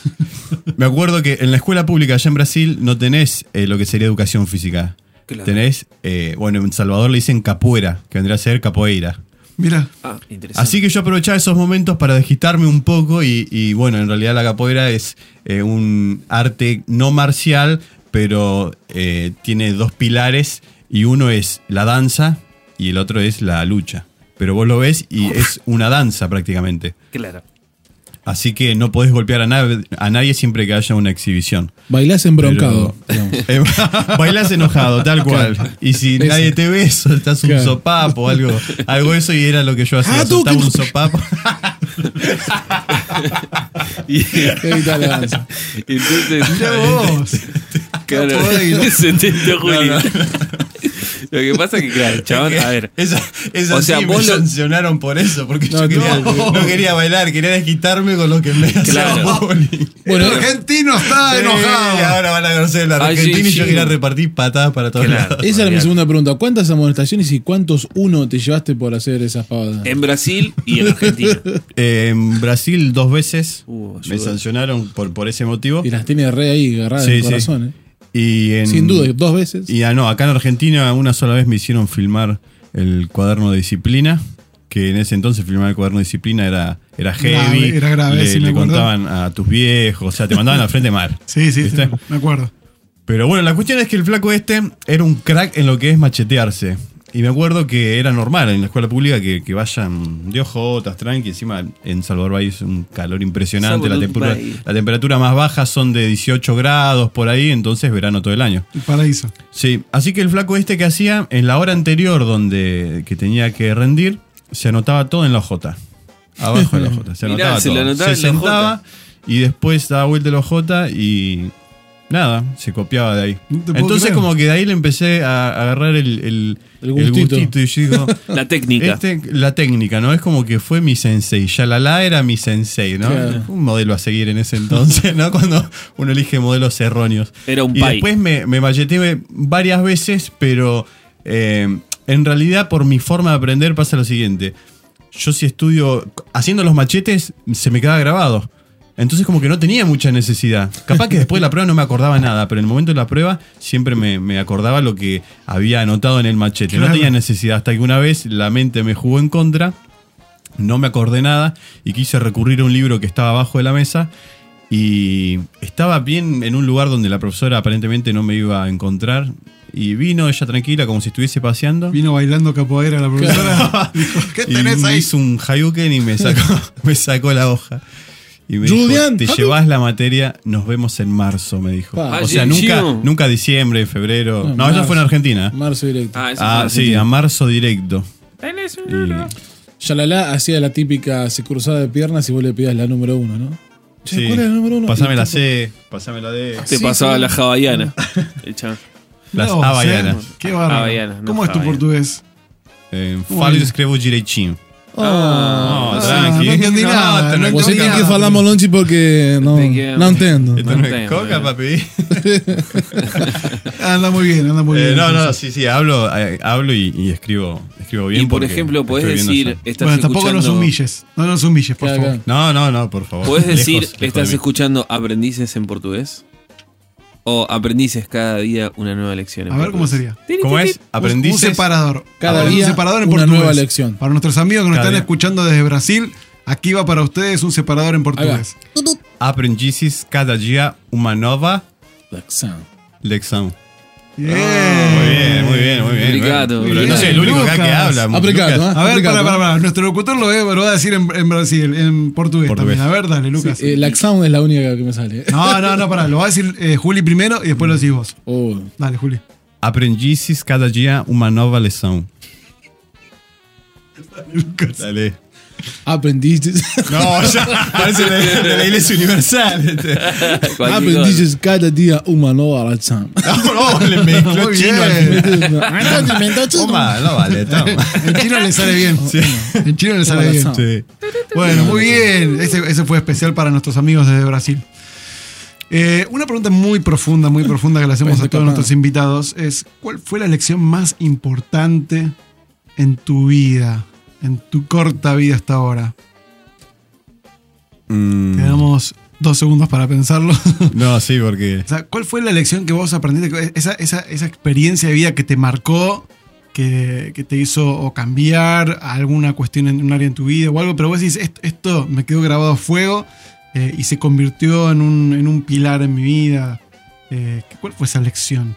Me acuerdo que en la escuela pública allá en Brasil no tenés eh, lo que sería educación física. Claro. Tenés, eh, bueno, en Salvador le dicen capoeira, que vendría a ser capoeira. Mira. Ah, interesante. Así que yo aprovechaba esos momentos para desquitarme un poco y, y, bueno, en realidad la capoeira es eh, un arte no marcial, pero eh, tiene dos pilares y uno es la danza y el otro es la lucha. Pero vos lo ves y es una danza prácticamente. Claro. Así que no podés golpear a, nadie- a nadie siempre que haya una exhibición. Bailás embroncado. digamos. Eh, bailás enojado, tal cual. Y si nadie te ve, soltás un Claro. sopapo o algo, algo eso y era lo que yo hacía. Ah, soltaba un sopapo. Y, entonces, vos. claro, se. Lo que pasa es que, claro, el chabón, a ver. Esa, esa O sea, sí vos me lo- sancionaron por eso, porque No, yo quería, no. no. quería bailar, quería desquitarme con lo que me hacía Claro. Bueno, el argentino está Sí, enojado. ahora van a conocer Ay, Argentina sí, y yo sí. quería repartir patadas para todos Claro. lados. esa era mi segunda pregunta. ¿Cuántas amonestaciones y cuántos uno te llevaste por hacer esas pavadas? En Brasil y en Argentina. Eh, en Brasil dos veces Uh, me sancionaron por, por ese motivo. Y las tiene re ahí agarradas Sí, en el sí. corazón, ¿eh? Y en- Sin duda, dos veces. Y ah, no, acá en Argentina una sola vez me hicieron filmar el cuaderno de disciplina, que en ese entonces filmar el cuaderno de disciplina era, era heavy. Grave, era grave, le, me le contaban a tus viejos, o sea, te mandaban al frente mal. Sí, sí, sí, me acuerdo. Pero bueno, la cuestión es que el flaco este era un crack en lo que es machetearse. Y me acuerdo que era normal en la escuela pública que, que vayan de ojotas, tranqui. Encima en Salvador Bahía es un calor impresionante. La temperatura, Bahía. la temperatura más baja son de 18 grados por ahí, entonces verano todo el año. El paraíso. Sí, así que el flaco este que hacía, en la hora anterior donde que tenía que rendir, se anotaba todo en la hojota. Abajo de la hojota. Se Mirá, anotaba se lo todo. anotaba se en la sentaba y después daba vuelta la hojota y nada, se copiaba de ahí. No Entonces creer. como que de ahí le empecé a agarrar el, el, El el gustito. y yo digo... La técnica. Este, la técnica, ¿no? Es como que fue mi sensei. Yalala era mi sensei, ¿no? Claro. Un modelo a seguir en ese entonces, ¿no? Cuando uno elige modelos erróneos. Era un y después me, me macheteé varias veces, pero eh, en realidad por mi forma de aprender pasa lo siguiente. Yo si estudio, haciendo los machetes, se me queda grabado. Entonces como que no tenía mucha necesidad. Capaz que después de la prueba no me acordaba nada, pero en el momento de la prueba siempre me, me acordaba lo que había anotado en el machete. No tenía necesidad. Hasta que una vez la mente me jugó en contra, no me acordé nada y quise recurrir a un libro que estaba abajo de la mesa y estaba bien en un lugar donde la profesora aparentemente no me iba a encontrar. Y vino ella tranquila, como si estuviese paseando. Vino bailando capoeira la profesora. Dijo, ¿qué y tenés me ahí? hizo un hayuken y me sacó, me sacó la hoja. Y me Julián, dijo, te llevas la materia, nos vemos en marzo, me dijo. Pa. o sea, Ah, nunca, nunca diciembre, febrero. No, marzo. ella fue en Argentina. Marzo directo. Ah, eso Ah, sí, a marzo directo. Tenés un Y-. Yalala hacía la típica se cruzada de piernas y vos le pedías la número uno, ¿no? Che, sí. ¿Cuál es la número uno? Pasame la C, pasame la D. Te Sí, pasaba sí. la hawaiana. El. Las No. Qué no ¿Cómo es tu portugués? Eh, falo escrevo direitinho. Ah, No, Ah, tranqui. no entendí No, nada. te- no Você entendí tem que nada. falar molonchi porque queda- no entiendo. Esto No es entiendo, coca, papi. Anda muy bien, anda muy Eh, bien. no, no, sí, sí, hablo, eh, hablo y, y escribo, escribo bien. Y por ejemplo, podés decir, estás Bueno, tampoco nos humilles. No nos humilles, por Claro, favor. No, claro. no, no, por favor. ¿Podés decir, Lejos, lejos de estás escuchando aprendices en portugués? ¿O aprendices cada día una nueva lección? en A ver cómo sería. ¿Cómo es? Un- Aprendices. Un separador. Cada día un separador en una portugués. nueva lección. Para nuestros amigos que nos Cada están día. escuchando desde Brasil, aquí va para ustedes un separador en portugués. Aprendices cada día una nueva Lección. lección. Bien. Muy bien, muy bien, muy bien. Obrigado. Pero Muy no soy el único acá que Lucas. habla. Aplicado, Lucas. ¿eh? A ver, para, para, ¿eh? para. Nuestro locutor lo, ve- lo va a decir en, en Brasil, en portugués, Portugués. también. A ver, dale, Lucas. Sí, eh, Laxão es la única que me sale. No, no, no, pará. Lo va a decir eh, Juli primero y después lo decís vos. Oh, Dale, Juli. Aprendices cada día una nueva lección. Dale. Aprendices. No, ya parece de, de la iglesia universal. este. Aprendices cada día una nueva lección. No, no, le mezcló Muy chino bien. Toma, no vale, toma. En chino le sale bien. En chino le sale bien. Sí. Bueno, muy bien. Ese, ese fue especial para nuestros amigos desde Brasil. Eh, una pregunta muy profunda, muy profunda que le hacemos a todos nuestros invitados es, ¿cuál fue la lección más importante en tu vida, en tu corta vida hasta ahora? Mm, Te damos dos segundos para pensarlo. no, sí, porque. O sea, ¿cuál fue la lección que vos aprendiste? Esa, esa, esa experiencia de vida que te marcó, que, que te hizo o cambiar alguna cuestión en un área en tu vida o algo, pero vos decís, esto, esto me quedó grabado a fuego eh, y se convirtió en un, en un pilar en mi vida. Eh, ¿Cuál fue esa lección?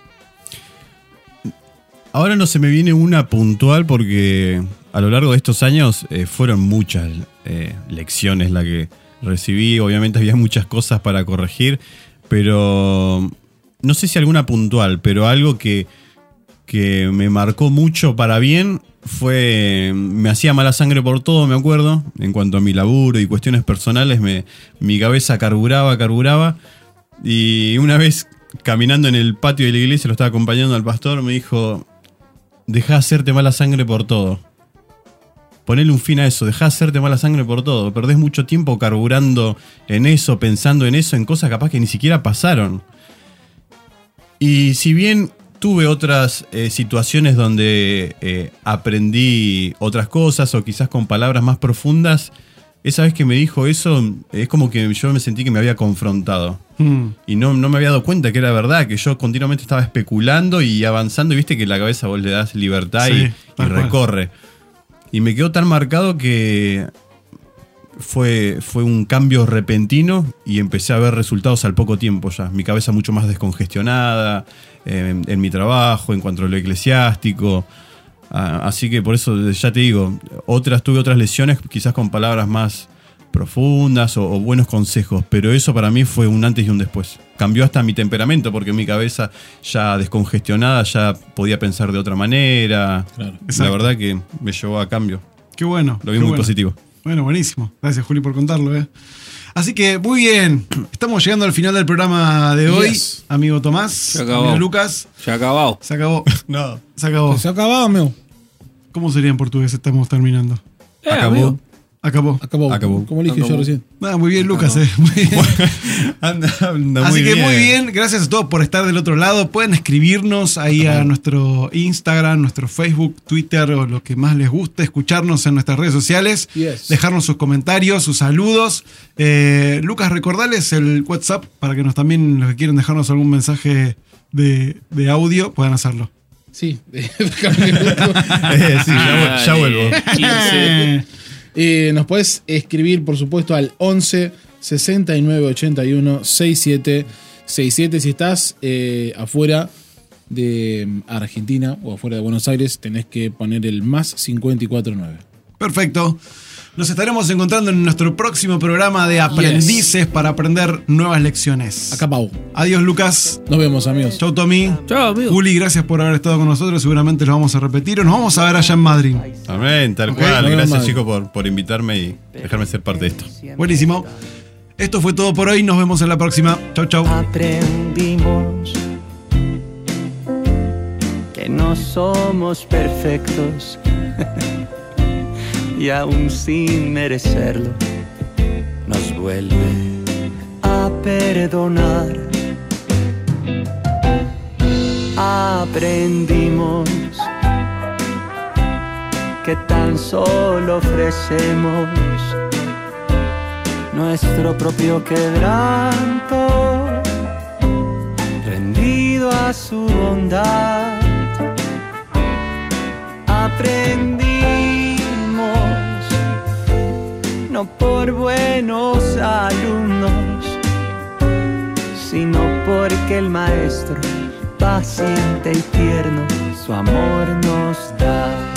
Ahora no se me viene una puntual porque a lo largo de estos años eh, fueron muchas eh, lecciones las que recibí. Obviamente había muchas cosas para corregir, pero no sé si alguna puntual, pero algo que, que me marcó mucho para bien fue, me hacía mala sangre por todo, me acuerdo, en cuanto a mi laburo y cuestiones personales, me, mi cabeza carburaba, carburaba, y una vez caminando en el patio de la iglesia, lo estaba acompañando al pastor, me dijo, deja de hacerte mala sangre por todo. Ponele un fin a eso, deja de hacerte mala sangre por todo. Perdés mucho tiempo carburando en eso, pensando en eso, en cosas capaz que ni siquiera pasaron. Y si bien tuve otras eh, situaciones donde eh, aprendí otras cosas o quizás con palabras más profundas, esa vez que me dijo eso, es como que yo me sentí que me había confrontado. Mm. Y no, no me había dado cuenta que era verdad, que yo continuamente estaba especulando y avanzando, y viste que la cabeza vos le das libertad Sí, y- y, cual. Y me quedó tan marcado que fue, fue un cambio repentino y empecé a ver resultados al poco tiempo ya. Mi cabeza mucho más descongestionada, eh, en, en mi trabajo, en cuanto a lo eclesiástico. Ah, así que por eso ya te digo, otras tuve otras lesiones, quizás con palabras más profundas o, o buenos consejos, pero eso para mí fue un antes y un después. Cambió hasta mi temperamento porque mi cabeza ya descongestionada ya podía pensar de otra manera. Claro. La verdad que me llevó a cambio. Qué bueno. Lo vi muy bueno. positivo. Bueno, buenísimo. Gracias, Juli, por contarlo. ¿eh? Así que, muy bien. Estamos llegando al final del programa de hoy. Yes. Amigo Tomás, Se acabó. amigo Lucas. Ya acabado. Se acabó. No. Se acabó. Se acababa, amigo. ¿Cómo sería en portugués? Estamos terminando. Acabó. Acabó. Acabó. Acabó. Como le dije yo recién. Ah, muy bien, Lucas. eh. Muy bien. Anda, anda Así muy que bien. muy bien, gracias a todos por estar del otro lado. Pueden escribirnos ahí a nuestro Instagram, nuestro Facebook, Twitter o lo que más les guste, escucharnos en nuestras redes sociales, Yes. dejarnos sus comentarios, sus saludos. Eh, Lucas, recordales el WhatsApp para que nos también, los que quieren dejarnos algún mensaje de, de audio, puedan hacerlo. Sí. Eh, sí, ya, ya vuelvo. 15. Eh, nos puedes escribir, por supuesto, al 11 69 81 67 67. Si estás eh, afuera de mm, Argentina o afuera de Buenos Aires, tenés que poner el más 549. Perfecto. Nos estaremos encontrando en nuestro próximo programa de aprendices para aprender nuevas lecciones. Acá, Pau. Adiós, Lucas. Nos vemos, amigos. Chau, Tommy. Chao, amigo. Juli, gracias por haber estado con nosotros. Seguramente lo vamos a repetir o nos vamos a ver allá en Madrid. Amén, tal cual. Gracias, chicos, por, por invitarme y dejarme ser parte de esto. Buenísimo. Esto fue todo por hoy. Nos vemos en la próxima. Chau, chau. aprendimos que no somos perfectos y aún sin merecerlo nos vuelve a perdonar. Aprendimos que tan solo ofrecemos nuestro propio quebranto, rendido a su bondad. Aprendimos, no por buenos alumnos, sino porque el maestro, paciente y tierno, su amor nos da.